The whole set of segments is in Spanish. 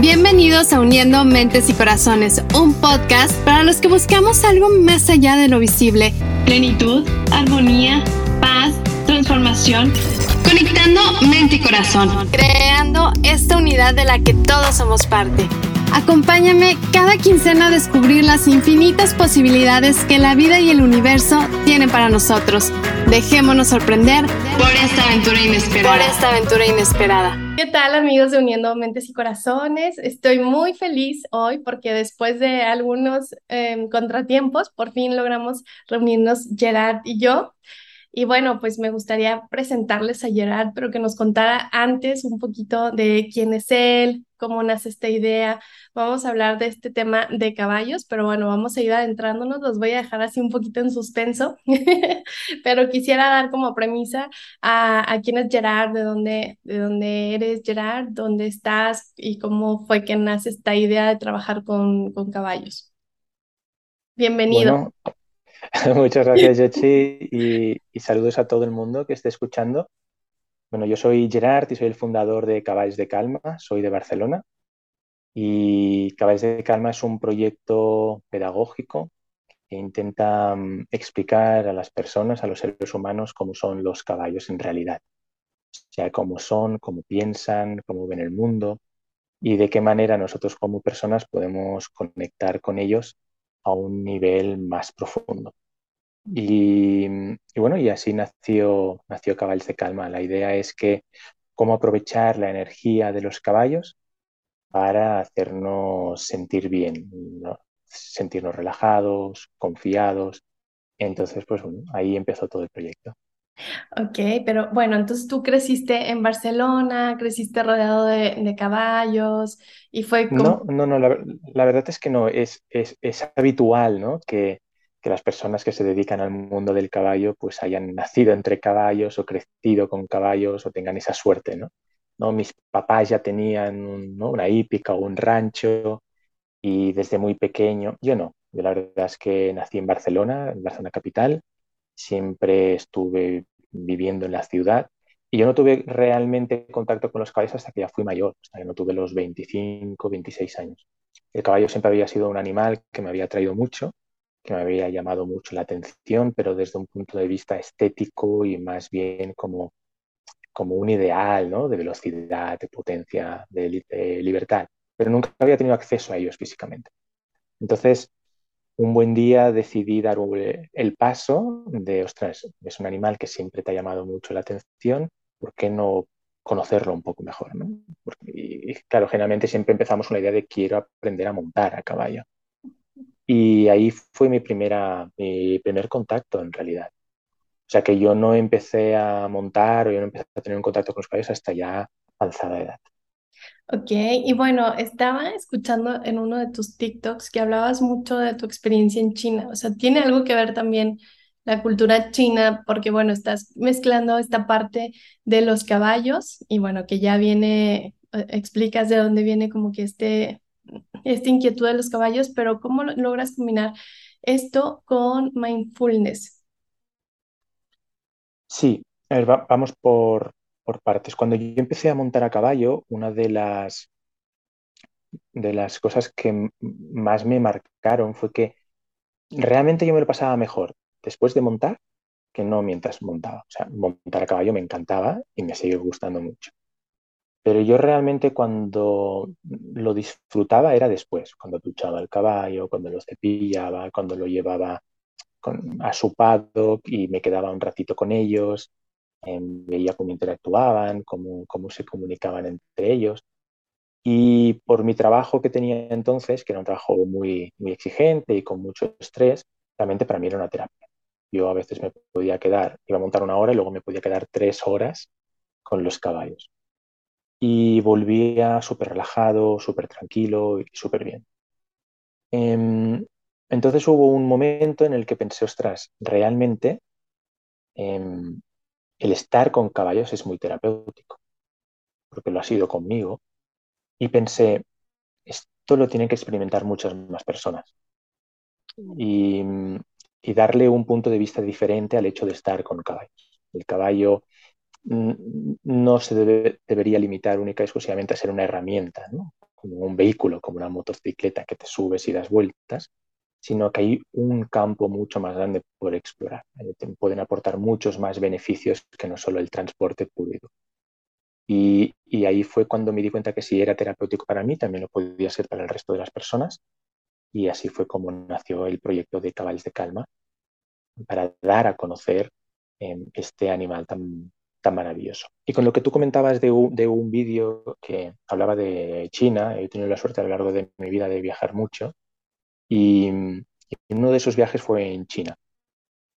Bienvenidos a Uniendo Mentes y Corazones, un podcast para los que buscamos algo más allá de lo visible. Plenitud, armonía, paz, transformación. Conectando mente y corazón. Creando esta unidad de la que todos somos parte. Acompáñame cada quincena a descubrir las infinitas posibilidades que la vida y el universo tienen para nosotros. Dejémonos sorprender por esta aventura inesperada. Por esta aventura inesperada. ¿Qué tal amigos de Uniendo Mentes y Corazones? Estoy muy feliz hoy porque después de algunos em, contratiempos, por fin logramos reunirnos Gerard y yo. Y bueno, pues me gustaría presentarles a Gerard, pero que nos contara antes un poquito de quién es él, cómo nace esta idea. Vamos a hablar de este tema de caballos, pero bueno, vamos a ir adentrándonos. Los voy a dejar así un poquito en suspenso, pero quisiera dar como premisa a, a quién es Gerard, de dónde, de dónde eres Gerard, dónde estás y cómo fue que nace esta idea de trabajar con, con caballos. Bienvenido. muchas gracias, Yochi, y, y saludos a todo el mundo que esté escuchando. Bueno, yo soy Gerard y soy el fundador de Caballos de Calma, soy de Barcelona y Caballos de Calma es un proyecto pedagógico que intenta mm, explicar a las personas, a los seres humanos, cómo son los caballos en realidad. O sea, cómo son, cómo piensan, cómo ven el mundo y de qué manera nosotros como personas podemos conectar con ellos a un nivel más profundo. Y, bueno, y así nació, nació Caballos de Calma. La idea es que cómo aprovechar la energía de los caballos para hacernos sentir bien, sentirnos relajados, confiados. Entonces, pues ahí empezó todo el proyecto. Ok, pero bueno, entonces tú creciste en Barcelona, creciste rodeado de, caballos y fue como... No, no, no, la, la verdad es que no, es, es, es habitual, ¿no? Que, que las personas que se dedican al mundo del caballo pues hayan nacido entre caballos o crecido con caballos o tengan esa suerte, ¿no? ¿No? Mis papás ya tenían una hípica o un rancho y desde muy pequeño, yo no, yo la verdad es que nací en Barcelona, en Barcelona capital, siempre estuve viviendo en la ciudad y yo no tuve realmente contacto con los caballos hasta que ya fui mayor, hasta que no tuve los 25, 26 años. El caballo siempre había sido un animal que me había traído mucho que me había llamado mucho la atención, pero desde un punto de vista estético y más bien como, como un ideal ¿no? de velocidad, de potencia, de, libertad, pero nunca había tenido acceso a ellos físicamente. Entonces, un buen día decidí dar el paso de, ostras, es un animal que siempre te ha llamado mucho la atención, ¿por qué no conocerlo un poco mejor? ¿no? Y, claro, generalmente siempre empezamos con la idea de quiero aprender a montar a caballo. Y ahí fue mi, primera, mi primer contacto en realidad. O sea que yo no empecé a montar o yo no empecé a tener un contacto con los caballos hasta ya avanzada edad. Ok, y bueno, estaba escuchando en uno de tus TikToks que hablabas mucho de tu experiencia en China. O sea, tiene algo que ver también la cultura china, porque bueno, estás mezclando esta parte de los caballos y bueno, que ya viene, eh, explicas de dónde viene como que este esta inquietud de los caballos, pero ¿cómo logras combinar esto con mindfulness? Sí, vamos por, partes. Cuando yo empecé a montar a caballo, una de las, de las cosas que más me marcaron fue que realmente yo me lo pasaba mejor después de montar que no mientras montaba. O sea, montar a caballo me encantaba y me sigue gustando mucho. Pero yo realmente cuando lo disfrutaba era después, cuando duchaba el caballo, cuando lo cepillaba, cuando lo llevaba a su paddock y me quedaba un ratito con ellos, em, veía cómo interactuaban, cómo, cómo se comunicaban entre ellos. Y por mi trabajo que tenía entonces, que era un trabajo muy, muy exigente y con mucho estrés, realmente para mí era una terapia. Yo a veces me podía quedar, iba a montar una hora y luego me podía quedar tres horas con los caballos y volvía súper relajado, súper tranquilo y súper bien. Em, entonces hubo un momento en el que pensé, ostras, realmente em, el estar con caballos es muy terapéutico, porque lo ha sido conmigo, y pensé, esto lo tienen que experimentar muchas más personas. Y, y darle un punto de vista diferente al hecho de estar con caballos. El caballo no se debería limitar única y exclusivamente a ser una herramienta, como un vehículo, como una motocicleta que te subes y das vueltas, sino que hay un campo mucho más grande por explorar. Pueden aportar muchos más beneficios que no solo el transporte público. Y, y, ahí fue cuando me di cuenta que si era terapéutico para mí, también lo podía ser para el resto de las personas. Y así fue como nació el proyecto de Cabales de Calma, para dar a conocer eh, este animal tan, tan maravilloso. Y con lo que tú comentabas de un, de un vídeo que hablaba de China, he tenido la suerte a lo largo de mi vida de viajar mucho, y, y uno de esos viajes fue en China.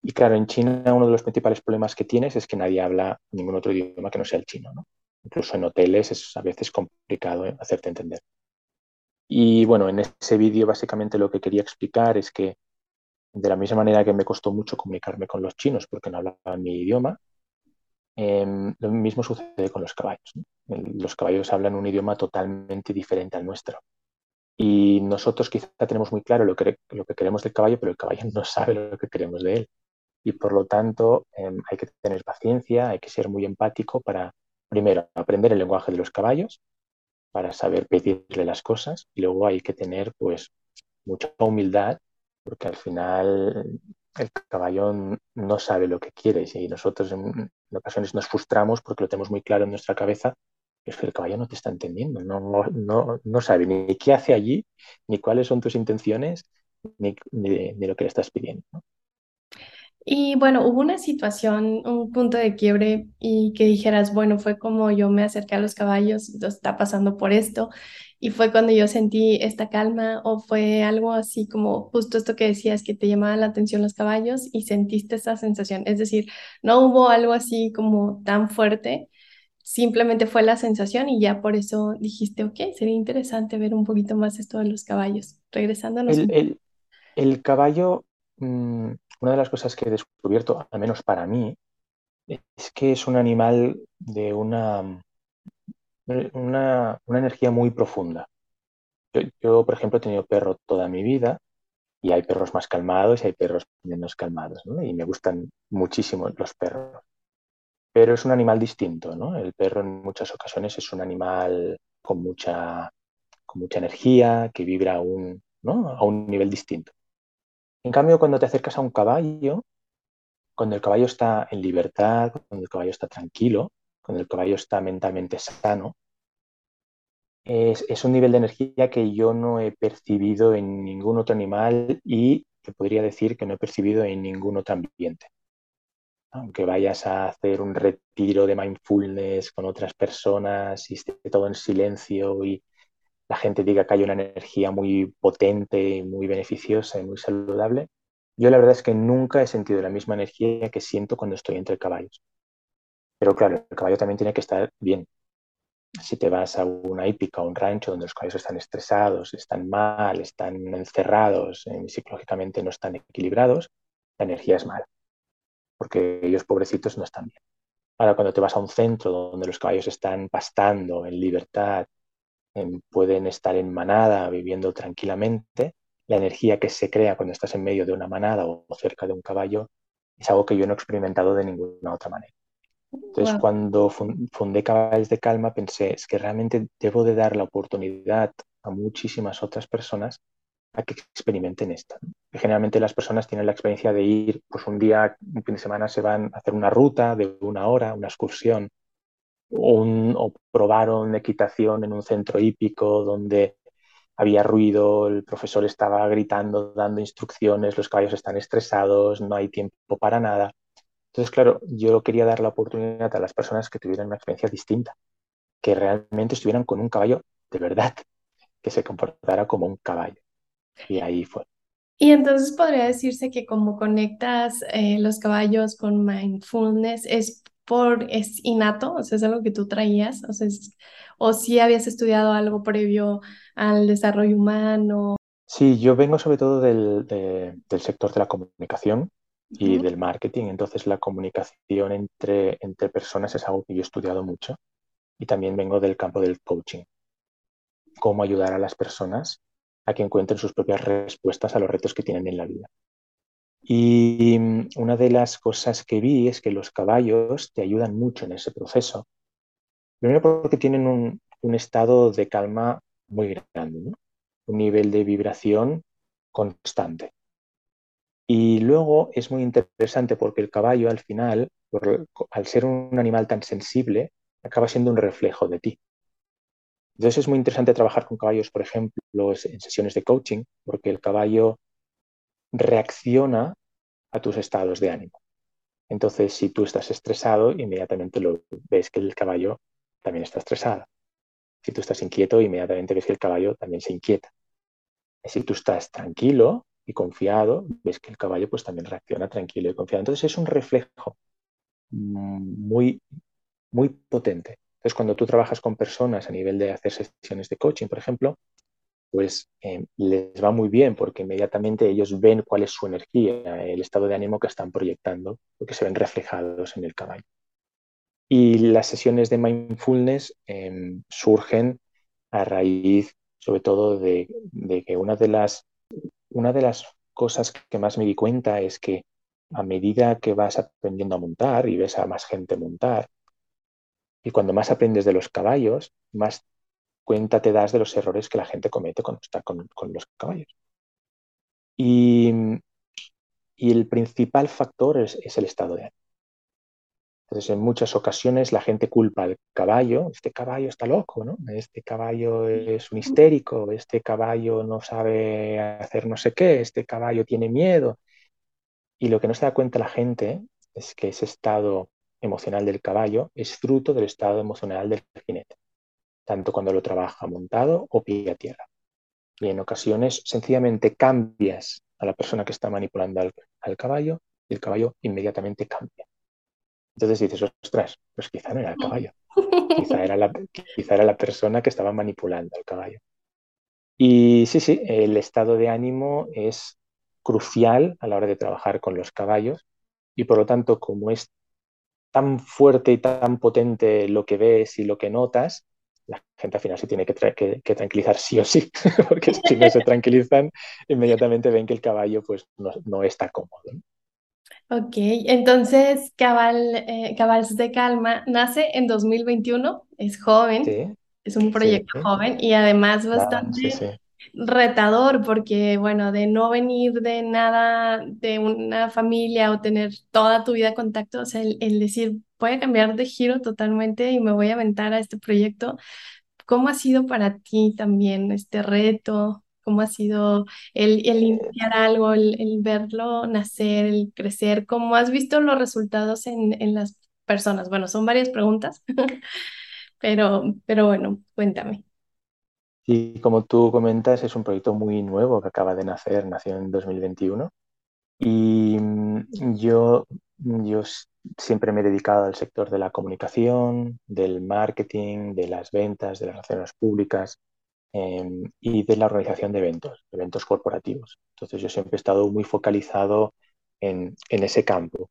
Y claro, en China uno de los principales problemas que tienes es que nadie habla ningún otro idioma que no sea el chino, ¿no? Incluso en hoteles es a veces complicado hacerte entender. Y bueno, en ese vídeo básicamente lo que quería explicar es que de la misma manera que me costó mucho comunicarme con los chinos porque no hablaban mi idioma, eh, lo mismo sucede con los caballos. Los caballos hablan un idioma totalmente diferente al nuestro. Y nosotros quizá tenemos muy claro lo que, lo que queremos del caballo, pero el caballo no sabe lo que queremos de él. Y por lo tanto eh, hay que tener paciencia, hay que ser muy empático para primero, aprender el lenguaje de los caballos para saber pedirle las cosas y luego hay que tener pues mucha humildad porque al final el caballo no sabe lo que quiere y nosotros en, ocasiones nos frustramos porque lo tenemos muy claro en nuestra cabeza es que el caballo no te está entendiendo, no, no, no sabe ni qué hace allí, ni cuáles son tus intenciones, ni, ni, lo que le estás pidiendo. Y bueno, hubo una situación, un punto de quiebre y que dijeras, bueno, fue como yo me acerqué a los caballos, está pasando por esto, y fue cuando yo sentí esta calma, o fue algo así como justo esto que decías, que te llamaban la atención los caballos y sentiste esa sensación. Es decir, no hubo algo así como tan fuerte, simplemente fue la sensación y ya por eso dijiste, ok, sería interesante ver un poquito más esto de los caballos. Regresándonos. El, el, el caballo... Mmm una de las cosas que he descubierto, al menos para mí, es que es un animal de una, una, una energía muy profunda. Yo, yo, por ejemplo, he tenido perro toda mi vida y hay perros más calmados y hay perros menos calmados, ¿no? Y me gustan muchísimo los perros. Pero es un animal distinto, ¿no? El perro en muchas ocasiones es un animal con mucha, con mucha energía, que vibra a un, ¿no? a un nivel distinto. En cambio, cuando te acercas a un caballo, cuando el caballo está en libertad, cuando el caballo está tranquilo, cuando el caballo está mentalmente sano, es, un nivel de energía que yo no he percibido en ningún otro animal y te podría decir que no he percibido en ningún otro ambiente. Aunque vayas a hacer un retiro de mindfulness con otras personas y esté todo en silencio y la gente diga que hay una energía muy potente, muy beneficiosa y muy saludable, yo la verdad es que nunca he sentido la misma energía que siento cuando estoy entre caballos. Pero claro, el caballo también tiene que estar bien. Si te vas a una hípica o un rancho donde los caballos están estresados, están mal, están encerrados, eh, psicológicamente no están equilibrados, la energía es mala, porque ellos pobrecitos no están bien. Ahora, cuando te vas a un centro donde los caballos están pastando en libertad, pueden estar en manada viviendo tranquilamente. La energía que se crea cuando estás en medio de una manada o cerca de un caballo es algo que yo no he experimentado de ninguna otra manera. Entonces, wow. cuando fundé Caballos de Calma, pensé, es que realmente debo de dar la oportunidad a muchísimas otras personas a que experimenten esto. Generalmente las personas tienen la experiencia de ir, pues un día, un fin de semana, se van a hacer una ruta de una hora, una excursión, un, o probaron equitación en un centro hípico donde había ruido, el profesor estaba gritando, dando instrucciones, los caballos están estresados, no hay tiempo para nada. Entonces, claro, yo quería dar la oportunidad a las personas que tuvieran una experiencia distinta, que realmente estuvieran con un caballo de verdad, que se comportara como un caballo. Y ahí fue. Y entonces podría decirse que como conectas eh, los caballos con mindfulness es por, es innato, o sea, es algo que tú traías, o sea, es, o si habías estudiado algo previo al desarrollo humano. Sí, yo vengo sobre todo del, de, del sector de la comunicación y uh -huh. del marketing, entonces la comunicación entre, entre personas es algo que yo he estudiado mucho y también vengo del campo del coaching, cómo ayudar a las personas a que encuentren sus propias respuestas a los retos que tienen en la vida. Y una de las cosas que vi es que los caballos te ayudan mucho en ese proceso. Primero porque tienen un, estado de calma muy grande, un nivel de vibración constante. Y luego es muy interesante porque el caballo al final, al ser un animal tan sensible, acaba siendo un reflejo de ti. Entonces es muy interesante trabajar con caballos, por ejemplo, en sesiones de coaching, porque el caballo reacciona a tus estados de ánimo. Entonces, si tú estás estresado, inmediatamente lo ves que el caballo también está estresado. Si tú estás inquieto, inmediatamente ves que el caballo también se inquieta. Si tú estás tranquilo y confiado, ves que el caballo pues también reacciona tranquilo y confiado. Entonces es un reflejo muy, muy potente. Entonces cuando tú trabajas con personas a nivel de hacer sesiones de coaching, por ejemplo, pues eh, les va muy bien porque inmediatamente ellos ven cuál es su energía, el estado de ánimo que están proyectando, porque se ven reflejados en el caballo. Y las sesiones de mindfulness em, surgen a raíz, sobre todo, de, que una de, las, una de las cosas que más me di cuenta es que a medida que vas aprendiendo a montar y ves a más gente montar, y cuando más aprendes de los caballos, más cuenta te das de los errores que la gente comete cuando está con, los caballos. Y, el principal factor es, el estado de ánimo. Entonces, en muchas ocasiones la gente culpa al caballo, este caballo está loco, ¿no? Este caballo es un histérico, este caballo no sabe hacer no sé qué, este caballo tiene miedo. Y lo que no se da cuenta la gente es que ese estado emocional del caballo es fruto del estado emocional del jinete, tanto cuando lo trabaja montado o pie a tierra. Y en ocasiones sencillamente cambias a la persona que está manipulando al, al caballo y el caballo inmediatamente cambia. Entonces dices, ostras, pues quizá no era el caballo, quizá era la, quizá era la persona que estaba manipulando al caballo. Y sí, sí, el estado de ánimo es crucial a la hora de trabajar con los caballos y por lo tanto, como es tan fuerte y tan potente lo que ves y lo que notas, la gente al final se tiene que, tranquilizar sí o sí, porque si no se tranquilizan, inmediatamente ven que el caballo pues, no, está cómodo. Ok, entonces Cabal, eh, Cabals de Calma nace en 2021, es joven, es un proyecto joven y además bastante retador porque, bueno, de no venir de nada, de una familia o tener toda tu vida contacto, o sea, el, el decir, voy a cambiar de giro totalmente y me voy a aventar a este proyecto, ¿cómo ha sido para ti también este reto? cómo ha sido el, iniciar algo, el, verlo nacer, el crecer, cómo has visto los resultados en, las personas. Bueno, son varias preguntas, pero, pero bueno, cuéntame. Y como tú comentas, es un proyecto muy nuevo que acaba de nacer, nació en 2021. Y mm, yo, yo siempre me he dedicado al sector de la comunicación, del marketing, de las ventas, de las relaciones públicas. Em, y de la organización de eventos, eventos corporativos. Entonces yo siempre he estado muy focalizado en, ese campo.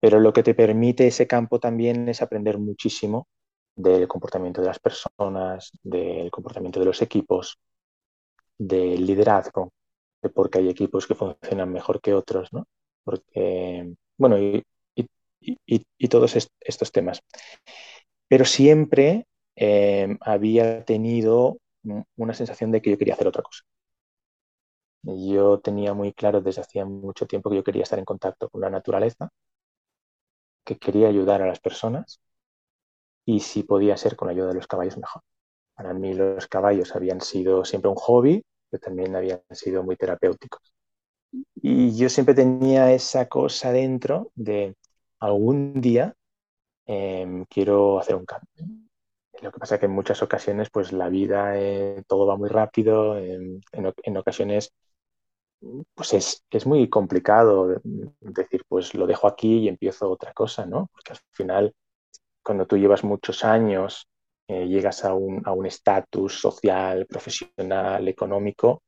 Pero lo que te permite ese campo también es aprender muchísimo del comportamiento de las personas, del comportamiento de los equipos, del liderazgo, de por qué hay equipos que funcionan mejor que otros, ¿no? Porque, bueno, y, todos estos temas. Pero siempre em, había tenido una sensación de que yo quería hacer otra cosa. Yo tenía muy claro desde hacía mucho tiempo que yo quería estar en contacto con la naturaleza, que quería ayudar a las personas y si podía ser con la ayuda de los caballos mejor. Para mí los caballos habían sido siempre un hobby, pero también habían sido muy terapéuticos. Y yo siempre tenía esa cosa dentro de algún día em, quiero hacer un cambio. Lo que pasa es que en muchas ocasiones, pues la vida, eh, todo va muy rápido, en, ocasiones, pues es, es, muy complicado decir, pues lo dejo aquí y empiezo otra cosa, ¿no? Porque al final, cuando tú llevas muchos años, eh, llegas a un estatus social, profesional, económico,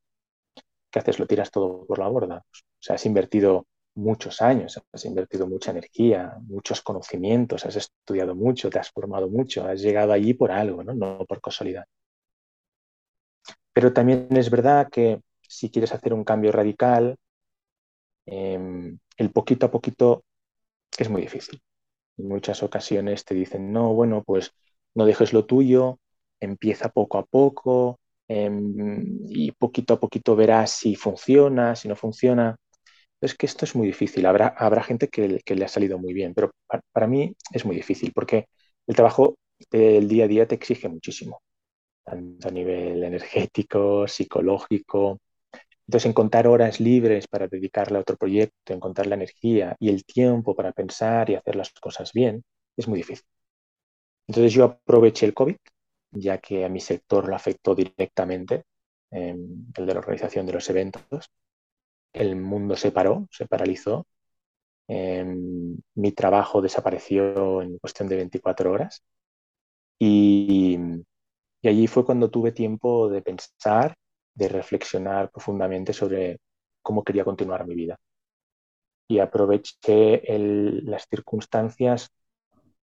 ¿qué haces? Lo tiras todo por la borda. O sea, has invertido muchos años, has invertido mucha energía, muchos conocimientos, has estudiado mucho, te has formado mucho, has llegado allí por algo, no, no por casualidad. Pero también es verdad que si quieres hacer un cambio radical, em, el poquito a poquito es muy difícil. En muchas ocasiones te dicen, no, bueno, pues no dejes lo tuyo, empieza poco a poco, em, y poquito a poquito verás si funciona, si no funciona. Es que esto es muy difícil. Habrá, habrá gente que, le ha salido muy bien, pero para, mí es muy difícil porque el trabajo del día a día te exige muchísimo, tanto a nivel energético, psicológico. Entonces, encontrar horas libres para dedicarle a otro proyecto, encontrar la energía y el tiempo para pensar y hacer las cosas bien, es muy difícil. Entonces, yo aproveché el COVID, ya que a mi sector lo afectó directamente, el de la organización de los eventos, el mundo se paró, se paralizó. Em, mi trabajo desapareció en cuestión de 24 horas. Y, y allí fue cuando tuve tiempo de pensar, de reflexionar profundamente sobre cómo quería continuar mi vida. Y aproveché las circunstancias,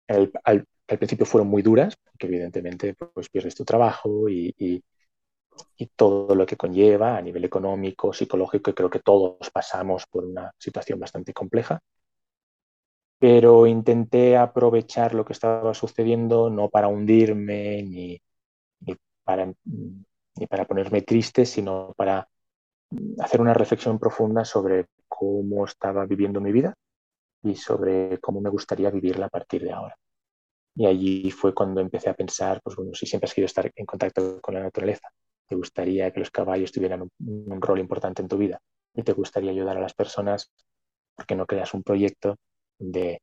al, al, principio fueron muy duras, porque evidentemente pues, pierdes tu trabajo y, y todo lo que conlleva a nivel económico, psicológico, y creo que todos pasamos por una situación bastante compleja. Pero intenté aprovechar lo que estaba sucediendo no para hundirme ni, para, ni para ponerme triste, sino para hacer una reflexión profunda sobre cómo estaba viviendo mi vida y sobre cómo me gustaría vivirla a partir de ahora. Y allí fue cuando empecé a pensar, pues bueno, si siempre has querido estar en contacto con la naturaleza, te gustaría que los caballos tuvieran un, rol importante en tu vida y te gustaría ayudar a las personas, porque no creas un proyecto de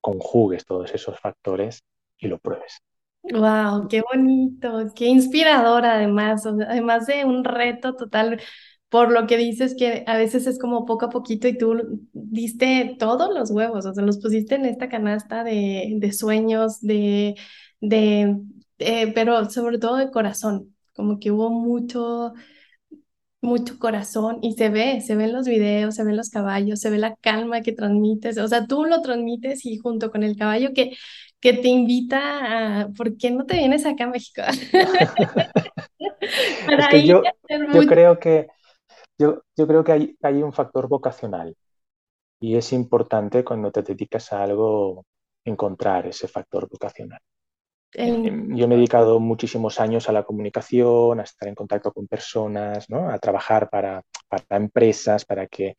conjugues todos esos factores y lo pruebes. Wow, qué bonito, qué inspirador además, además de un reto total, por lo que dices que a veces es como poco a poquito y tú diste todos los huevos, o sea, los pusiste en esta canasta de, de sueños, de, de, eh, pero sobre todo de corazón, como que hubo mucho, mucho corazón y se ve, se ven los videos, se ven los caballos, se ve la calma que transmites, o sea, tú lo transmites y junto con el caballo que, que te invita a, ¿por qué no te vienes acá a México? es que yo, yo creo que yo, yo creo que hay, hay un factor vocacional y es importante cuando te dedicas a algo encontrar ese factor vocacional. Em, yo me he dedicado muchísimos años a la comunicación, a estar en contacto con personas, ¿no? a trabajar para, para, empresas, para que eh,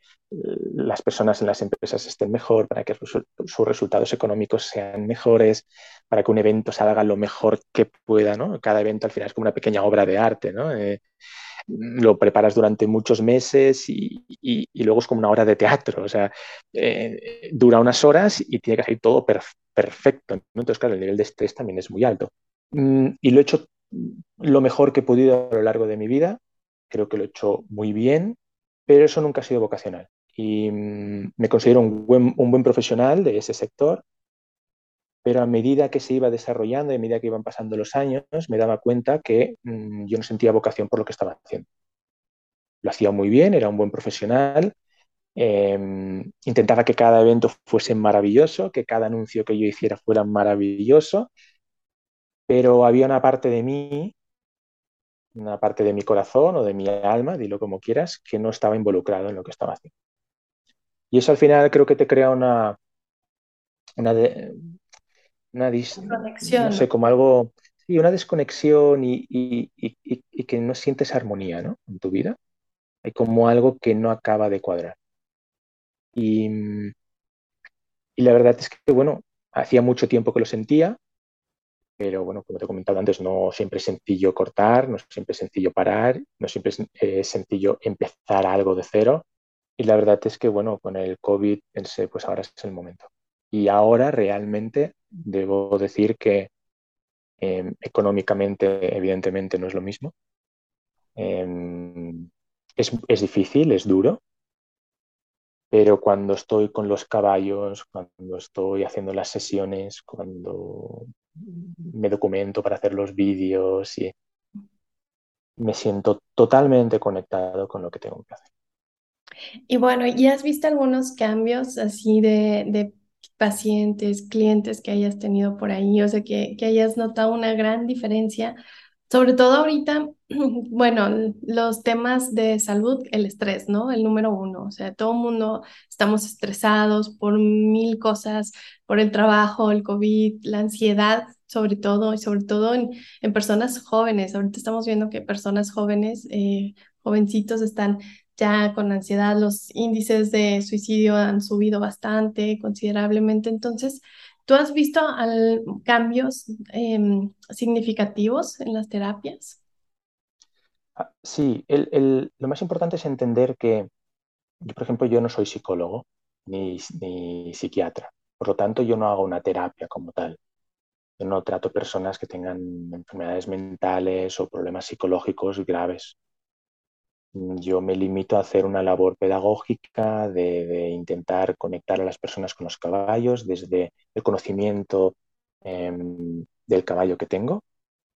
las personas en las empresas estén mejor, para que sus resultados económicos sean mejores, para que un evento salga lo mejor que pueda. ¿no? Cada evento al final es como una pequeña obra de arte. ¿no? Eh, lo preparas durante muchos meses y, y, luego es como una hora de teatro, o sea, eh, dura unas horas y tiene que salir todo perfecto. Entonces, claro, el nivel de estrés también es muy alto. Mm, y lo he hecho lo mejor que he podido a lo largo de mi vida, creo que lo he hecho muy bien, pero eso nunca ha sido vocacional. Y mm, me considero un buen, un buen profesional de ese sector pero a medida que se iba desarrollando y a medida que iban pasando los años, me daba cuenta que mm, yo no sentía vocación por lo que estaba haciendo. Lo hacía muy bien, era un buen profesional, em, intentaba que cada evento fuese maravilloso, que cada anuncio que yo hiciera fuera maravilloso, pero había una parte de mí, una parte de mi corazón o de mi alma, dilo como quieras, que no estaba involucrado en lo que estaba haciendo. Y eso al final creo que te crea una, una no sé, como algo, sí, una desconexión y, que no sientes armonía ¿no? en tu vida. Hay como algo que no acaba de cuadrar. Y, y la verdad es que, bueno, hacía mucho tiempo que lo sentía, pero bueno, como te he comentado antes, no siempre es sencillo cortar, no siempre es sencillo parar, no siempre es eh, sencillo empezar algo de cero. Y la verdad es que, bueno, con el COVID pensé, pues ahora es el momento. Y ahora realmente debo decir que em, económicamente, evidentemente, no es lo mismo. Em, es, difícil, es duro, pero cuando estoy con los caballos, cuando estoy haciendo las sesiones, cuando me documento para hacer los vídeos y me siento totalmente conectado con lo que tengo que hacer. Y bueno, ¿y has visto algunos cambios así de pacientes, clientes que hayas tenido por ahí, o sea, que, que hayas notado una gran diferencia, sobre todo ahorita, bueno, los temas de salud, el estrés, ¿no? El número uno, o sea, todo el mundo estamos estresados por mil cosas, por el trabajo, el COVID, la ansiedad, sobre todo, y sobre todo en, en personas jóvenes. Ahorita estamos viendo que personas jóvenes, eh, jovencitos, están ya con ansiedad, los índices de suicidio han subido bastante, considerablemente. Entonces, ¿tú has visto cambios em, significativos en las terapias? Ah, sí, lo más importante es entender que, yo, por ejemplo, yo no soy psicólogo ni, ni psiquiatra, por lo tanto, yo no hago una terapia como tal. Yo no trato personas que tengan enfermedades mentales o problemas psicológicos graves. Yo me limito a hacer una labor pedagógica de, intentar conectar a las personas con los caballos desde el conocimiento em, del caballo que tengo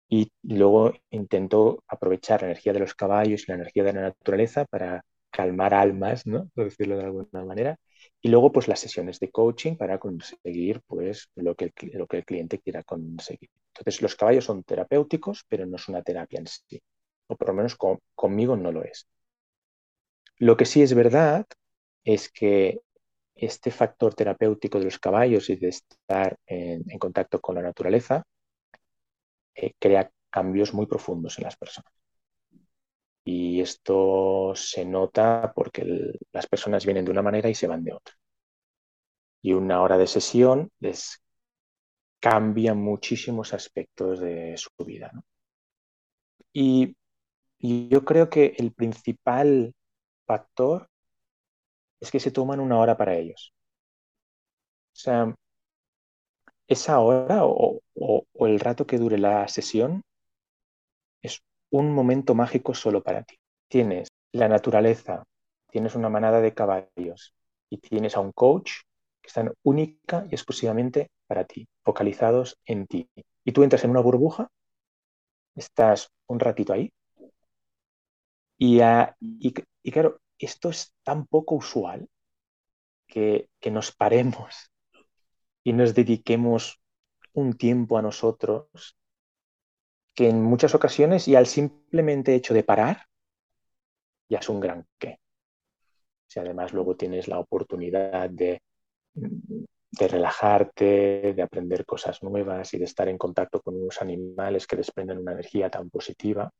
y luego intento aprovechar la energía de los caballos y la energía de la naturaleza para calmar almas, ¿no? por decirlo de alguna manera, y luego, pues las sesiones de coaching para conseguir pues, lo, que lo que el cliente quiera conseguir. Entonces, los caballos son terapéuticos, pero no es una terapia en sí. O por lo menos conmigo no lo es. Lo que sí es verdad es que este factor terapéutico de los caballos y de estar en, contacto con la naturaleza eh, crea cambios muy profundos en las personas. Y esto se nota porque las personas vienen de una manera y se van de otra. Y una hora de sesión les cambia muchísimos aspectos de su vida. Y, y yo creo que el principal factor es que se toman una hora para ellos. O sea, esa hora o, o, el rato que dure la sesión es un momento mágico solo para ti. Tienes la naturaleza, tienes una manada de caballos y tienes a un coach que están única y exclusivamente para ti, focalizados en ti. Y tú entras en una burbuja, estás un ratito ahí y, y, claro, esto es tan poco usual que, que nos paremos y nos dediquemos un tiempo a nosotros que en muchas ocasiones y al simplemente hecho de parar ya es un gran qué. Si además luego tienes la oportunidad de, de relajarte, de aprender cosas nuevas y de estar en contacto con unos animales que desprenden una energía tan positiva,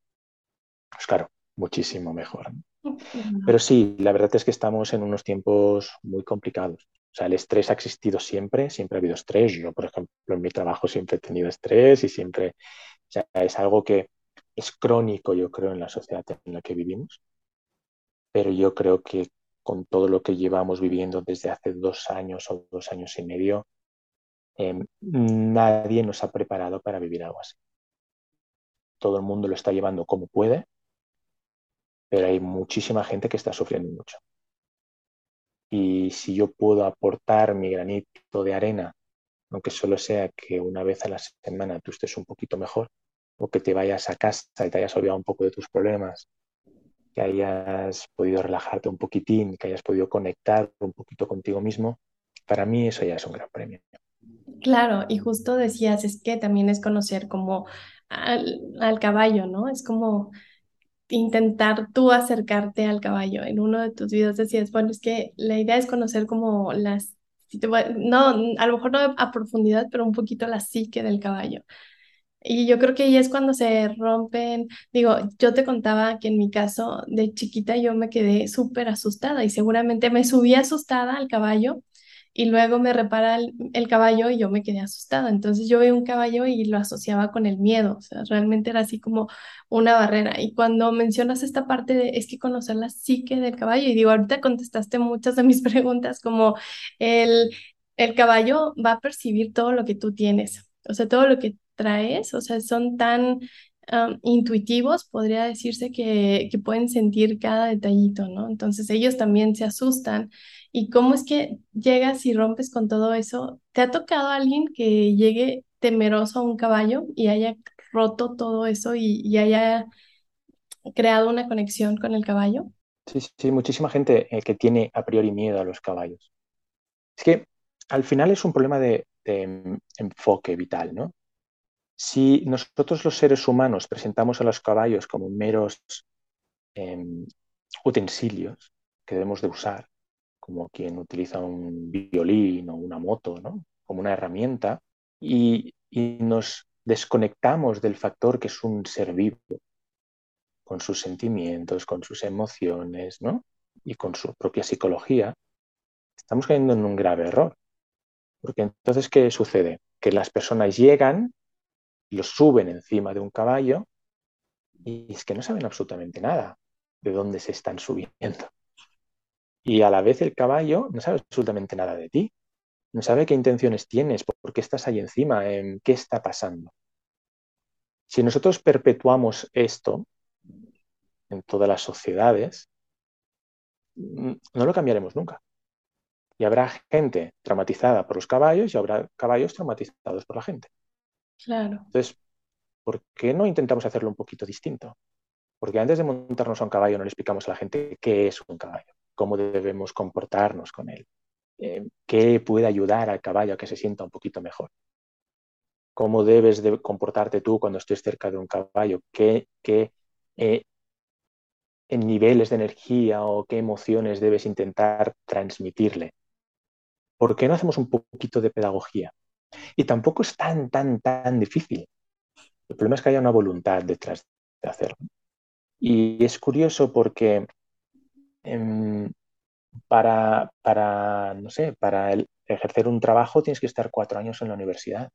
pues claro, muchísimo mejor. Pero sí, la verdad es que estamos en unos tiempos muy complicados. O sea, el estrés ha existido siempre, siempre ha habido estrés. Yo, por ejemplo, en mi trabajo siempre he tenido estrés y siempre o sea, es algo que es crónico, yo creo, en la sociedad en la que vivimos, pero yo creo que con todo lo que llevamos viviendo desde hace dos años o dos años y medio, em, nadie nos ha preparado para vivir algo así. Todo el mundo lo está llevando como puede, pero hay muchísima gente que está sufriendo mucho. Y si yo puedo aportar mi granito de arena aunque solo sea que una vez a la semana tú estés un poquito mejor o que te vayas a casa y te hayas olvidado un poco de tus problemas, que hayas podido relajarte un poquitín, que hayas podido conectar un poquito contigo mismo, para mí eso ya es un gran premio. Claro, y justo decías, es que también es conocer como al, al caballo, ¿no? Es como intentar tú acercarte al caballo. En uno de tus videos decías, bueno, es que la idea es conocer como las no, a lo mejor no a profundidad, pero un poquito la psique del caballo. Y yo creo que ahí es cuando se rompen, digo, yo te contaba que en mi caso de chiquita yo me quedé súper asustada y seguramente me subí asustada al caballo y luego me repara el, caballo y yo me quedé asustada. Entonces yo veía un caballo y lo asociaba con el miedo, o sea, realmente era así como una barrera. Y cuando mencionas esta parte de es que conocer la psique del caballo, y digo, ahorita contestaste muchas de mis preguntas, como el, el caballo va a percibir todo lo que tú tienes, o sea, todo lo que traes, o sea, son tan intuitivos, podría decirse que, que, pueden sentir cada detallito, ¿no? Entonces ellos también se asustan. ¿Y cómo es que llegas y rompes con todo eso? ¿Te ha tocado alguien que llegue temeroso a un caballo y haya roto todo eso y, haya creado una conexión con el caballo? Sí, sí, muchísima gente eh, que tiene a priori miedo a los caballos. Es que al final es un problema de, de enfoque vital, ¿no? Si nosotros los seres humanos presentamos a los caballos como meros em, utensilios que debemos de usar, como quien utiliza un violín o una moto, ¿no? como una herramienta, y nos desconectamos del factor que es un ser vivo, con sus sentimientos, con sus emociones, ¿no? Y con su propia psicología, estamos cayendo en un grave error. Porque entonces, ¿qué sucede? Que las personas llegan, los suben encima de un caballo y es que no saben absolutamente nada de dónde se están subiendo. Y a la vez el caballo no sabe absolutamente nada de ti. No sabe qué intenciones tienes, por qué estás ahí encima, en qué está pasando. Si nosotros perpetuamos esto en todas las sociedades, mm, no lo cambiaremos nunca. Y habrá gente traumatizada por los caballos y habrá caballos traumatizados por la gente. Claro. Entonces, ¿por qué no intentamos hacerlo un poquito distinto? Porque antes de montarnos a un caballo no le explicamos a la gente qué es un caballo, cómo debemos comportarnos con él, eh, qué puede ayudar al caballo a que se sienta un poquito mejor, cómo debes de comportarte tú cuando estés cerca de un caballo, qué, eh, niveles de energía o qué emociones debes intentar transmitirle. ¿Por qué no hacemos un poquito de pedagogía? Y tampoco es tan, tan, tan difícil. El problema es que haya una voluntad detrás de hacerlo. Y es curioso porque em, para, para, no sé, para ejercer un trabajo tienes que estar cuatro años en la universidad.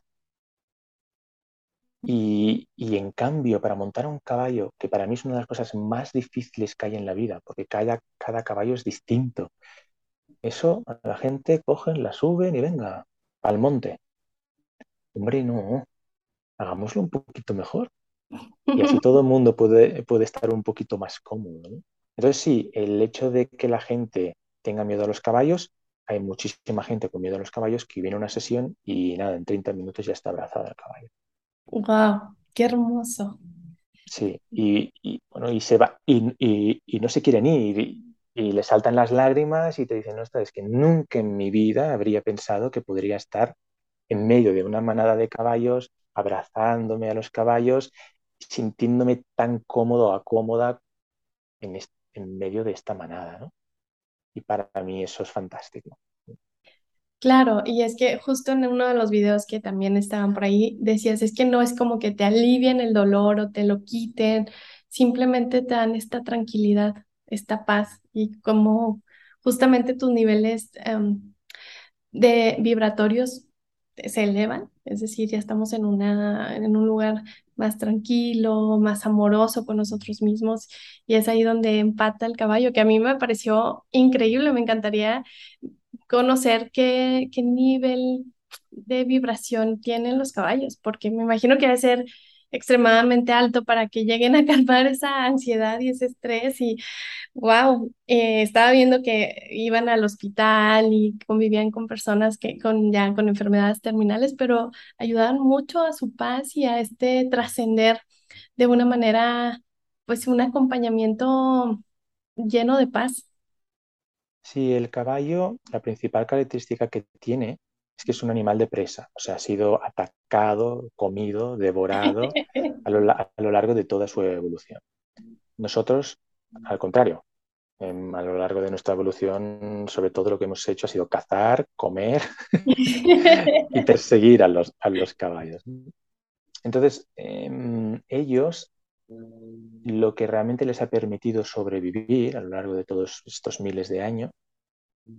Y, en cambio, para montar un caballo, que para mí es una de las cosas más difíciles que hay en la vida, porque cada, cada caballo es distinto, eso a la gente cogen, la suben y venga, al monte. Hombre, no, hagámoslo un poquito mejor. Y así todo el mundo puede, puede estar un poquito más cómodo. Entonces, sí, el hecho de que la gente tenga miedo a los caballos, hay muchísima gente con miedo a los caballos que viene a una sesión y nada, en 30 minutos ya está abrazada al caballo. ¡Wow! ¡Qué hermoso! Sí, y, bueno, y se va, y, no se quieren ir, y, le saltan las lágrimas y te dicen, no, es que nunca en mi vida habría pensado que podría estar en medio de una manada de caballos, abrazándome a los caballos, sintiéndome tan cómodo o cómoda en, en medio de esta manada, ¿no? Y para mí eso es fantástico. Claro, y es que justo en uno de los videos que también estaban por ahí, decías, es que no es como que te alivien el dolor o te lo quiten, simplemente te dan esta tranquilidad, esta paz y como justamente tus niveles em, de vibratorios se elevan, es decir, ya estamos en, una, en un lugar más tranquilo, más amoroso con nosotros mismos y es ahí donde empata el caballo, que a mí me pareció increíble, me encantaría conocer qué, qué nivel de vibración tienen los caballos, porque me imagino que debe ser extremadamente alto para que lleguen a calmar esa ansiedad y ese estrés y wow, eh, estaba viendo que iban al hospital y convivían con personas que con ya con enfermedades terminales, pero ayudaban mucho a su paz y a este trascender de una manera, pues un acompañamiento lleno de paz. Sí, el caballo, la principal característica que tiene es que es un animal de presa, o sea, ha sido atacado, comido, devorado a lo, largo de toda su evolución. Nosotros, al contrario, em, a lo largo de nuestra evolución, sobre todo lo que hemos hecho ha sido cazar, comer y perseguir a los, a los caballos. Entonces, em, ellos lo que realmente les ha permitido sobrevivir a lo largo de todos estos miles de años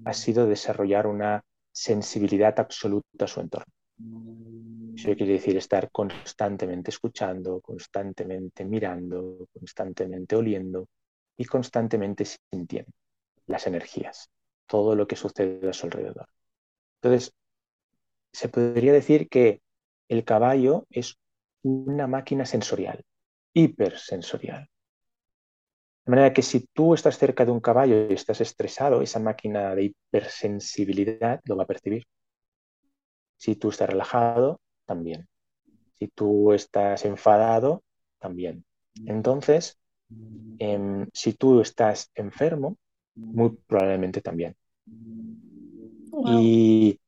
ha sido desarrollar una sensibilidad absoluta a su entorno. Eso quiere decir estar constantemente escuchando, constantemente mirando, constantemente oliendo y constantemente sintiendo las energías, todo lo que sucede a su alrededor. Entonces, se podría decir que el caballo es una máquina sensorial hipersensorial. De manera que si tú estás cerca de un caballo y estás estresado, esa máquina de hipersensibilidad lo va a percibir. Si tú estás relajado, también. Si tú estás enfadado, también. Entonces, em, si tú estás enfermo, muy probablemente también. Y,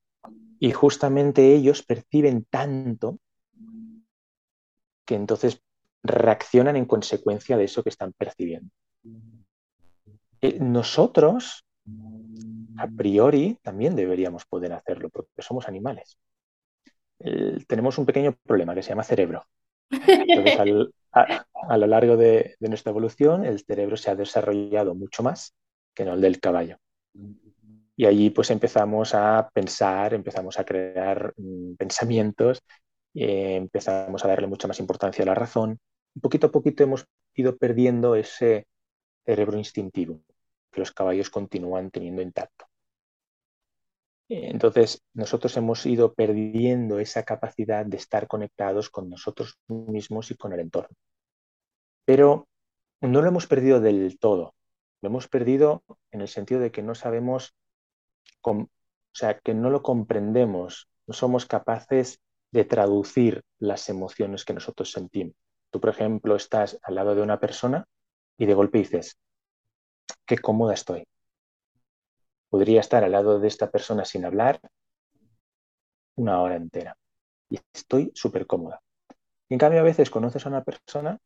y justamente ellos perciben tanto que entonces reaccionan en consecuencia de eso que están percibiendo. Eh, nosotros, a priori, también deberíamos poder hacerlo, porque somos animales. tenemos un pequeño problema que se llama cerebro. A, lo largo de, nuestra evolución, el cerebro se ha desarrollado mucho más que el del caballo. Y allí pues empezamos a pensar, empezamos a crear mm, pensamientos, eh, empezamos a darle mucha más importancia a la razón. Poquito a poquito hemos ido perdiendo ese cerebro instintivo que los caballos continúan teniendo intacto. Entonces, nosotros hemos ido perdiendo esa capacidad de estar conectados con nosotros mismos y con el entorno. Pero no lo hemos perdido del todo. Lo hemos perdido en el sentido de que no sabemos, o sea, que no lo comprendemos, no somos capaces de traducir las emociones que nosotros sentimos. Tú, por ejemplo, estás al lado de una persona y de golpe dices, qué cómoda estoy. Podría estar al lado de esta persona sin hablar una hora entera. Y estoy súper cómoda. en cambio, a veces conoces a una persona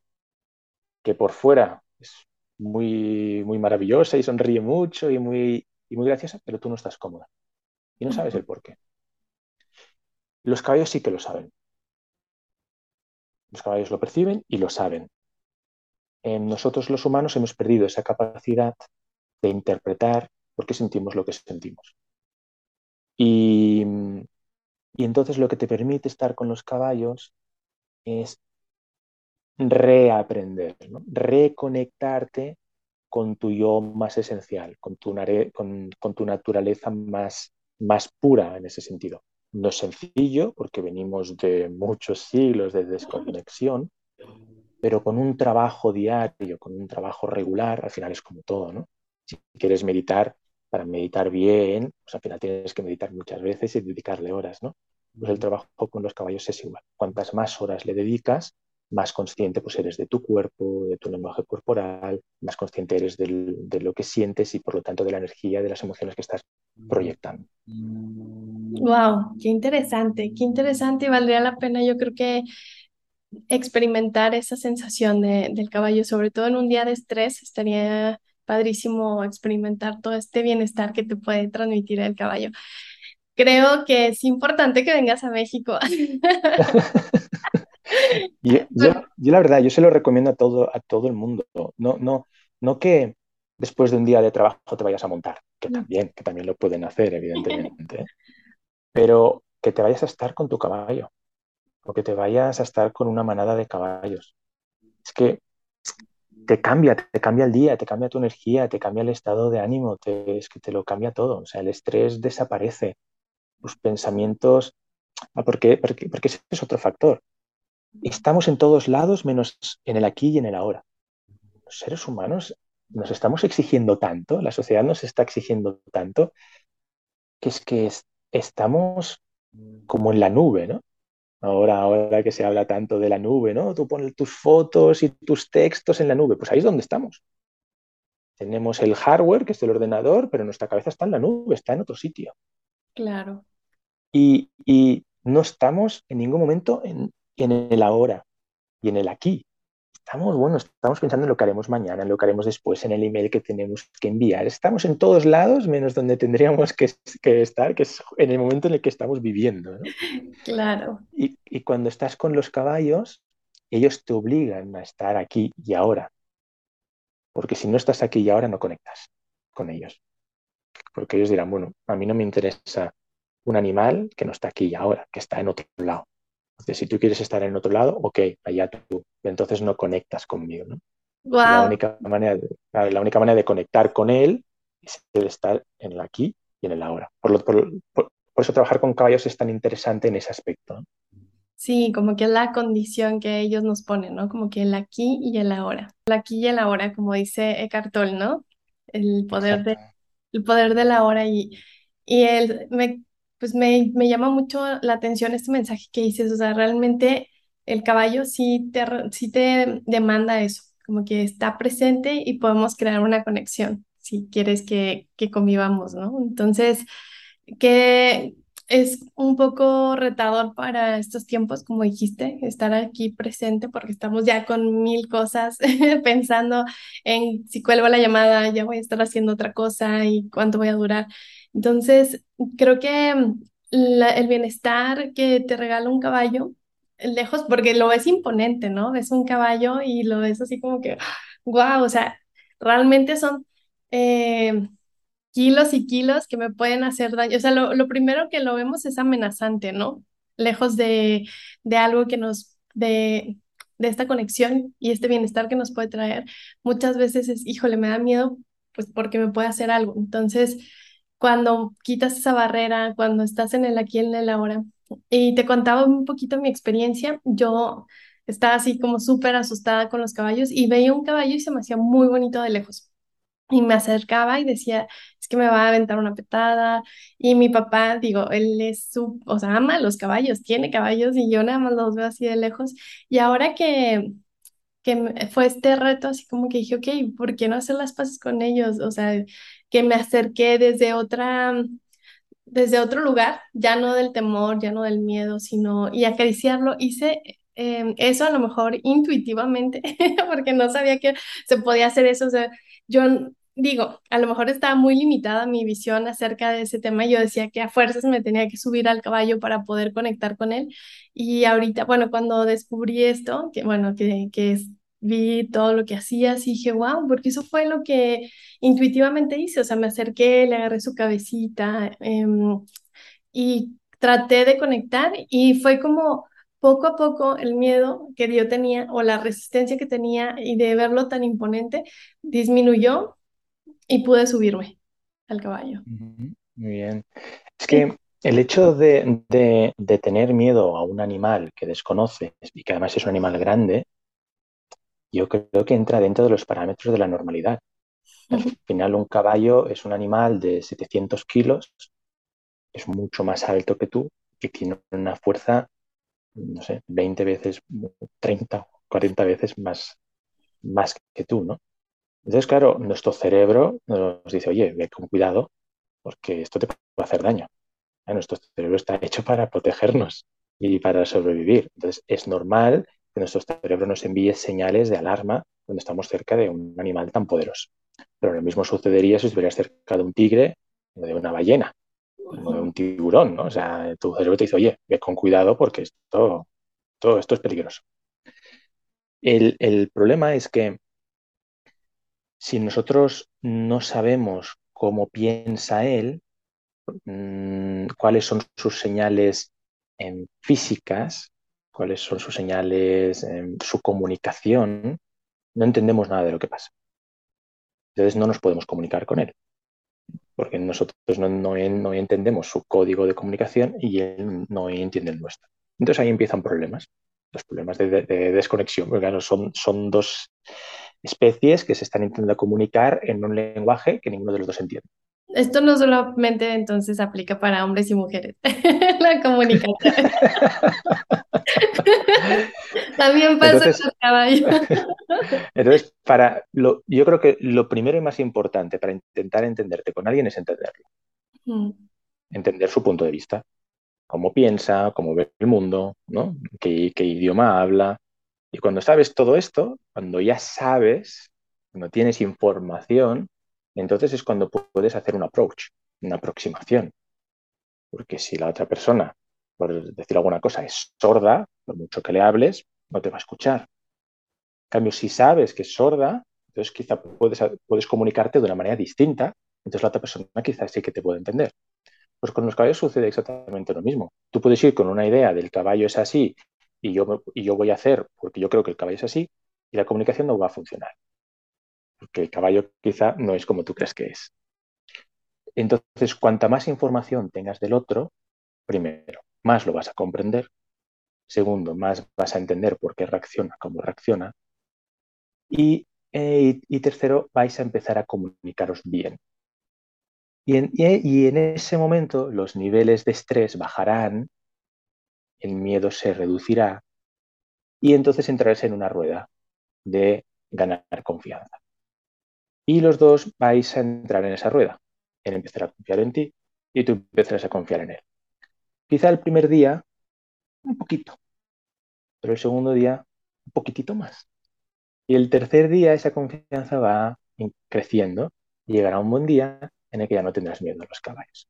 que por fuera es muy, muy maravillosa y sonríe mucho y muy, y muy graciosa, pero tú no estás cómoda. Y no sabes el por qué. Los caballos sí que lo saben. Los caballos lo perciben y lo saben. En nosotros los humanos hemos perdido esa capacidad de interpretar por qué sentimos lo que sentimos. Y, entonces lo que te permite estar con los caballos es reaprender, reconectarte con tu yo más esencial, con tu, naturaleza más, más pura en ese sentido. No es sencillo porque venimos de muchos siglos de desconexión, pero con un trabajo diario, con un trabajo regular, al final es como todo, ¿no? Si quieres meditar, para meditar bien, pues al final tienes que meditar muchas veces y dedicarle horas, ¿no? Pues el trabajo con los caballos es igual. Cuantas más horas le dedicas, más consciente pues eres de tu cuerpo, de tu lenguaje corporal, más consciente eres de lo que sientes y por lo tanto de la energía, de las emociones que estás proyectando. Wow, qué interesante, qué interesante y valdría la pena yo creo que experimentar esa sensación del caballo, sobre todo en un día de estrés, estaría padrísimo experimentar todo este bienestar que te puede transmitir el caballo. Creo que es importante que vengas a México. yo, la verdad, yo se lo recomiendo a todo, a todo el mundo. No, no, no que después de un día de trabajo te vayas a montar, que también, que también lo pueden hacer, evidentemente. pero que te vayas a estar con tu caballo, o que te vayas a estar con una manada de caballos. Es que te cambia, te cambia el día, te cambia tu energía, te cambia el estado de ánimo, es que te lo cambia todo. O sea, el estrés desaparece, los pensamientos, ah, porque, porque, porque ese es otro factor. Estamos en todos lados menos en el aquí y en el ahora. Los seres humanos nos estamos exigiendo tanto, la sociedad nos está exigiendo tanto, que es que estamos como en la nube, ¿no? Ahora, ahora que se habla tanto de la nube, ¿no? Tú pones tus fotos y tus textos en la nube, pues ahí es donde estamos. Tenemos el hardware, que es el ordenador, pero nuestra cabeza está en la nube, está en otro sitio. Claro. Y, y no estamos en ningún momento en, en el ahora y en el aquí estamos, bueno, estamos pensando en lo que haremos mañana, en lo que haremos después, en el email que tenemos que enviar. Estamos en todos lados menos donde tendríamos que, estar, que es en el momento en el que estamos viviendo. Claro. Y, y, cuando estás con los caballos, ellos te obligan a estar aquí y ahora. Porque si no estás aquí y ahora, no conectas con ellos. Porque ellos dirán, bueno, a mí no me interesa un animal que no está aquí y ahora, que está en otro lado. Entonces, si tú quieres estar en otro lado, ok, allá tú. Entonces no conectas conmigo, ¿no? La, única manera de, la única manera de conectar con él es el estar en el aquí y en el ahora. Por, por, eso trabajar con caballos es tan interesante en ese aspecto. Sí, como que es la condición que ellos nos ponen, ¿no? Como que el aquí y el ahora. El aquí y el ahora, como dice Eckhart Tolle, ¿no? El poder, de, el poder de la hora y, y él me pues me, llama mucho la atención este mensaje que dices, o sea, realmente el caballo sí te, sí te demanda eso, como que está presente y podemos crear una conexión si quieres que, que convivamos, ¿no? Entonces, que es un poco retador para estos tiempos, como dijiste, estar aquí presente porque estamos ya con mil cosas pensando en si cuelgo la llamada, ya voy a estar haciendo otra cosa y cuánto voy a durar. Entonces, creo que el bienestar que te regala un caballo lejos, porque lo ves imponente, ¿no? Ves un caballo y lo ves así como que, wow, o sea, realmente son eh, kilos y kilos que me pueden hacer daño. O sea, lo, lo primero que lo vemos es amenazante, ¿no? Lejos de, de algo que nos, de, de esta conexión y este bienestar que nos puede traer, muchas veces es, híjole, me da miedo, pues porque me puede hacer algo. Entonces, cuando quitas esa barrera, cuando estás en el aquí, en el ahora, y te contaba un poquito mi experiencia, yo estaba así como súper asustada con los caballos y veía un caballo y se me hacía muy bonito de lejos. Y me acercaba y decía, es que me va a aventar una petada. Y mi papá, digo, él es su, o sea, ama los caballos, tiene caballos y yo nada más los veo así de lejos. Y ahora que, que fue este reto, así como que dije, ok, ¿por qué no hacer las paces con ellos? O sea, que me acerqué desde otra, desde otro lugar, ya no del temor, ya no del miedo, sino y acariciarlo. Hice em, eso a lo mejor intuitivamente, porque no sabía que se podía hacer eso. O sea, yo digo, a lo mejor estaba muy limitada mi visión acerca de ese tema. Yo decía que a fuerzas me tenía que subir al caballo para poder conectar con él. Y ahorita, bueno, cuando descubrí esto, que bueno, que, que es vi todo lo que hacías y dije, wow, porque eso fue lo que intuitivamente hice, o sea, me acerqué, le agarré su cabecita em, y traté de conectar y fue como poco a poco el miedo que yo tenía o la resistencia que tenía y de verlo tan imponente disminuyó y pude subirme al caballo. Muy bien. Es que el hecho de, de tener miedo a un animal que desconoces y que además es un animal grande, yo creo que entra dentro de los parámetros de la normalidad. Al final, un caballo es un animal de 700 kilos, es mucho más alto que tú y tiene una fuerza, no sé, 20 veces, 30, 40 veces más, más que tú, ¿no? Entonces, claro, nuestro cerebro nos dice, oye, ve con cuidado porque esto te puede hacer daño. Nuestro cerebro está hecho para protegernos y para sobrevivir. Entonces, es normal nuestro cerebro nos envíe señales de alarma cuando estamos cerca de un animal tan poderoso. Pero lo mismo sucedería si estuvieras cerca de un tigre o de una ballena o de un tiburón, ¿no? O sea, tu cerebro te dice, oye, ve con cuidado porque esto, todo esto es peligroso. El, problema es que si nosotros no sabemos cómo piensa él, mm, cuáles son sus señales físicas, cuáles son sus señales, su comunicación, no entendemos nada de lo que pasa. Entonces no nos podemos comunicar con él, porque nosotros no, entendemos su código de comunicación y él no entiende el nuestro. Entonces ahí empiezan problemas, los problemas de, desconexión, porque son, son dos especies que se están intentando comunicar en un lenguaje que ninguno de los dos entiende. Esto no solamente entonces aplica para hombres y mujeres, la comunicación. También pasa entonces, en caballo. entonces, para lo, yo creo que lo primero y más importante para intentar entenderte con alguien es entenderlo. Mm. Entender su punto de vista, cómo piensa, cómo ve el mundo, ¿no? qué, qué idioma habla. Y cuando sabes todo esto, cuando ya sabes, cuando tienes información, entonces es cuando puedes hacer un approach, una aproximación. Porque si la otra persona, por decir alguna cosa, es sorda, por mucho que le hables, no te va a escuchar. En cambio, si sabes que es sorda, entonces quizá puedes, comunicarte de una manera distinta, entonces la otra persona quizás sí que te puede entender. Pues con los caballos sucede exactamente lo mismo. Tú puedes ir con una idea del caballo es así y yo, y yo voy a hacer porque yo creo que el caballo es así y la comunicación no va a funcionar porque el caballo quizá no es como tú crees que es. Entonces, cuanta más información tengas del otro, primero, más lo vas a comprender. Segundo, más vas a entender por qué reacciona, cómo reacciona. Y, eh, tercero, vais a empezar a comunicaros bien. Y en, y en ese momento los niveles de estrés bajarán, el miedo se reducirá y entonces entrarás en una rueda de ganar confianza. Y los dos vais a entrar en esa rueda. Él empezará a confiar en ti y tú empezarás a confiar en él. Quizá el primer día, un poquito, pero el segundo día, un poquitito más. Y el tercer día esa confianza va creciendo y llegará un buen día en el que ya no tendrás miedo a los caballos.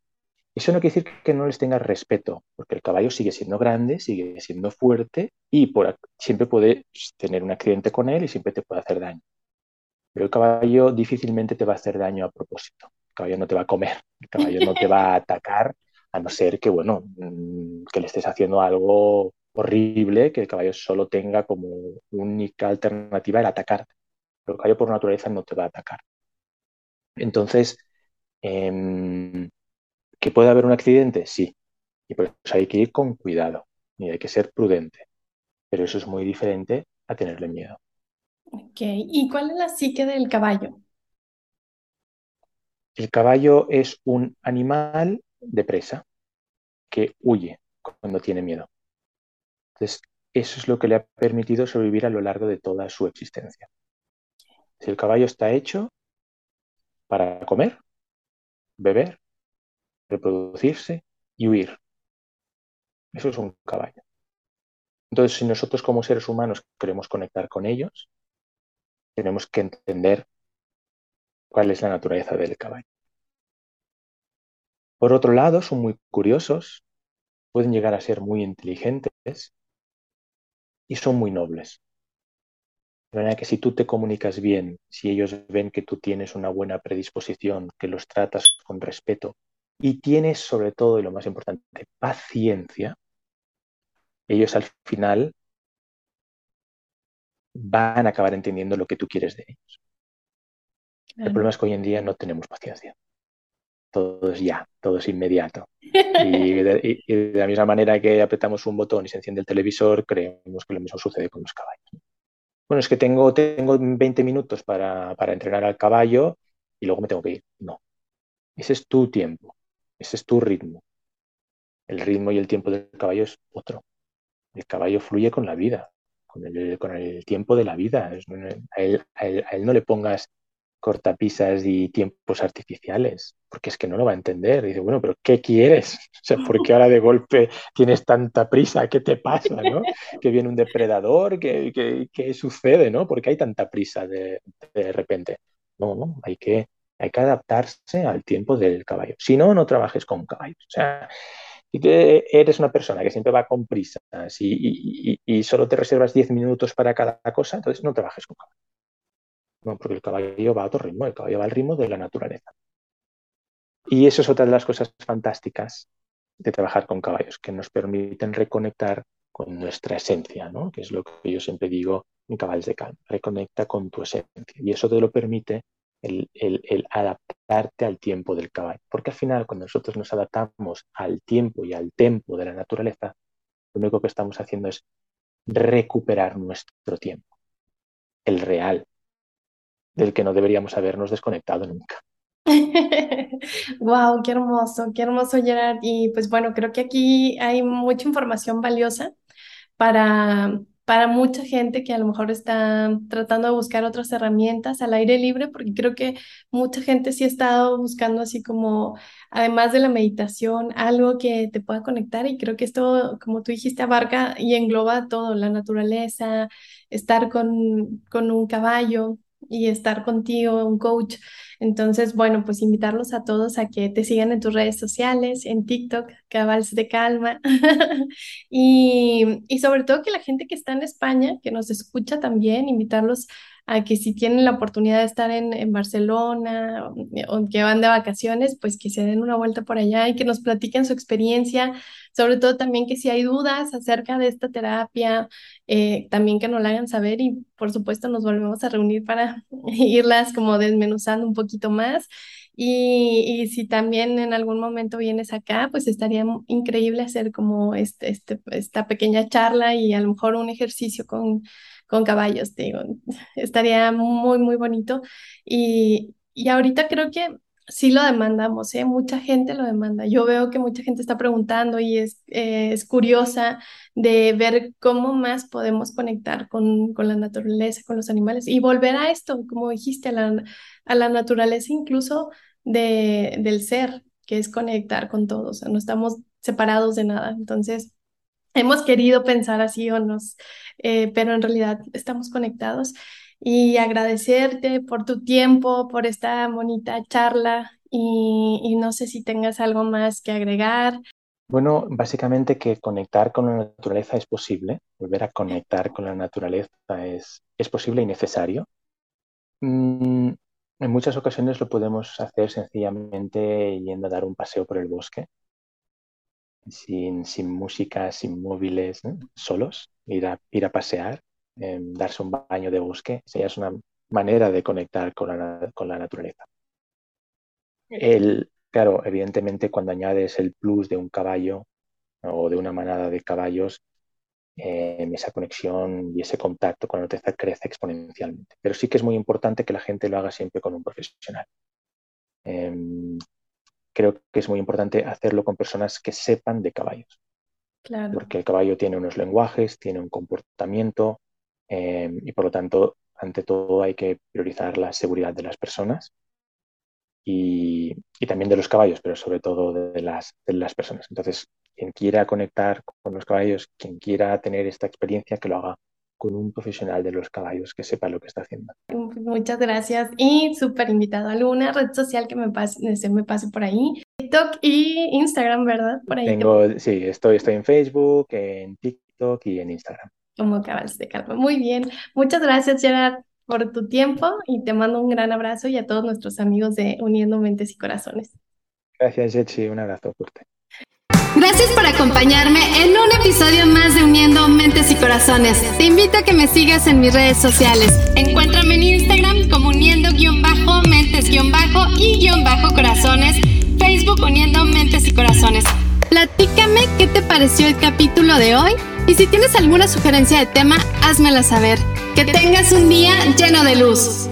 Eso no quiere decir que no les tengas respeto, porque el caballo sigue siendo grande, sigue siendo fuerte y por, siempre puede tener un accidente con él y siempre te puede hacer daño. Pero el caballo difícilmente te va a hacer daño a propósito. El caballo no te va a comer, el caballo no te va a atacar, a no ser que, bueno, mm, que le estés haciendo algo horrible, que el caballo solo tenga como única alternativa el atacarte. Pero el caballo por naturaleza no te va a atacar. Entonces, em, ¿que puede haber un accidente? Sí. Y por eso hay que ir con cuidado y hay que ser prudente. Pero eso es muy diferente a tenerle miedo. Ok, ¿y cuál es la psique del caballo? El caballo es un animal de presa que huye cuando tiene miedo. Entonces, eso es lo que le ha permitido sobrevivir a lo largo de toda su existencia. Si el caballo está hecho para comer, beber, reproducirse y huir. Eso es un caballo. Entonces, si nosotros como seres humanos queremos conectar con ellos, tenemos que entender cuál es la naturaleza del caballo. Por otro lado, son muy curiosos, pueden llegar a ser muy inteligentes y son muy nobles. De manera que si tú te comunicas bien, si ellos ven que tú tienes una buena predisposición, que los tratas con respeto y tienes sobre todo, y lo más importante, paciencia, ellos al final van a acabar entendiendo lo que tú quieres de ellos. El problema es que hoy en día no tenemos paciencia. Todo es ya, todo es inmediato. Y de, la misma manera que apretamos un botón y se enciende el televisor, creemos que lo mismo sucede con los caballos. Bueno, es que tengo, tengo 20 minutos para, para entrenar al caballo y luego me tengo que ir. No. Ese es tu tiempo, ese es tu ritmo. El ritmo y el tiempo del caballo es otro. El caballo fluye con la vida, con el, con el tiempo de la vida. A él, a, él, no le pongas cortapisas y tiempos artificiales, porque es que no lo va a entender. dice, bueno, pero ¿qué quieres? O sea, ¿por qué ahora de golpe tienes tanta prisa? ¿Qué te pasa? ¿no? ¿Que viene un depredador? ¿Qué, qué, qué sucede? ¿no? ¿Por qué hay tanta prisa de, de repente? No, no, hay que, hay que adaptarse al tiempo del caballo. Si no, no trabajes con caballos. O sea, si eres una persona que siempre va con prisas y, solo te reservas 10 minutos para cada cosa, entonces no trabajes con caballo. No, porque el caballo va a otro ritmo, el caballo va al ritmo de la naturaleza. Y eso es otra de las cosas fantásticas de trabajar con caballos, que nos permiten reconectar con nuestra esencia, ¿no? que es lo que yo siempre digo en caballos de calma, reconecta con tu esencia. Y eso te lo permite el, adaptarte al tiempo del caballo. Porque al final, cuando nosotros nos adaptamos al tiempo y al tempo de la naturaleza, lo único que estamos haciendo es recuperar nuestro tiempo, el real, del que no deberíamos habernos desconectado nunca. wow, qué hermoso, qué hermoso Gerard. Y pues bueno, creo que aquí hay mucha información valiosa para para mucha gente que a lo mejor está tratando de buscar otras herramientas al aire libre, porque creo que mucha gente sí ha estado buscando así como, además de la meditación, algo que te pueda conectar y creo que esto, como tú dijiste, abarca y engloba todo, la naturaleza, estar con, con un caballo y estar contigo, un coach. Entonces, bueno, pues invitarlos a todos a que te sigan en tus redes sociales, en TikTok, Cabals de Calma, y, y sobre todo que la gente que está en España, que nos escucha también, invitarlos a que si tienen la oportunidad de estar en, en Barcelona o, que van de vacaciones, pues que se den una vuelta por allá y que nos platiquen su experiencia, sobre todo también que si hay dudas acerca de esta terapia, eh, también que nos la hagan saber y por supuesto nos volvemos a reunir para irlas como desmenuzando un poquito más. Y, y, si también en algún momento vienes acá, pues estaría increíble hacer como este, este, esta pequeña charla y a lo mejor un ejercicio con, con caballos, digo, estaría muy, muy bonito. Y, y ahorita creo que sí lo demandamos, ¿eh? Mucha gente lo demanda. Yo veo que mucha gente está preguntando y es, es curiosa de ver cómo más podemos conectar con, con, la naturaleza, con los animales y volver a esto, como dijiste, a la, a la naturaleza incluso de, del ser, que es conectar con todos, no estamos separados de nada. Entonces, hemos querido pensar así o nos, eh, pero en realidad estamos conectados. Y agradecerte por tu tiempo, por esta bonita charla y, no sé si tengas algo más que agregar. Bueno, básicamente que conectar con la naturaleza es posible, volver a conectar con la naturaleza es, es posible y necesario. Mm, en muchas ocasiones lo podemos hacer sencillamente yendo a dar un paseo por el bosque, sin, sin música, sin móviles, solos, ir a, ir a pasear, em, darse un baño de bosque, esa es una manera de conectar con la, con la naturaleza. El, claro, evidentemente cuando añades el plus de un caballo o de una manada de caballos, em, esa conexión y ese contacto con la naturaleza crece exponencialmente. Pero sí que es muy importante que la gente lo haga siempre con un profesional. Em, creo que es muy importante hacerlo con personas que sepan de caballos. Porque el caballo tiene unos lenguajes, tiene un comportamiento em, y por lo tanto, ante todo, hay que priorizar la seguridad de las personas y, también de los caballos, pero sobre todo de las, de las personas. Entonces, quien quiera conectar con los caballos, quien quiera tener esta experiencia, que lo haga con un profesional de los caballos que sepa lo que está haciendo. Muchas gracias y súper invitado a alguna red social que me pase, se me pase por ahí. TikTok y Instagram, ¿verdad? Por ahí. Tengo, sí, estoy, estoy en Facebook, en TikTok y en Instagram. Como cabals de calma. Muy bien. Muchas gracias, Gerard, por tu tiempo y te mando un gran abrazo y a todos nuestros amigos de Uniendo Mentes y Corazones. Gracias, Jetsi. Un abrazo fuerte. Gracias por acompañarme en un episodio más de Uniendo Mentes y Corazones. Te invito a que me sigas en mis redes sociales. Encuéntrame en Instagram como uniendo-mentes-y-corazones, Facebook Uniendo Mentes y Corazones. Platícame qué te pareció el capítulo de hoy y si tienes alguna sugerencia de tema, házmela saber. Que tengas un día lleno de luz.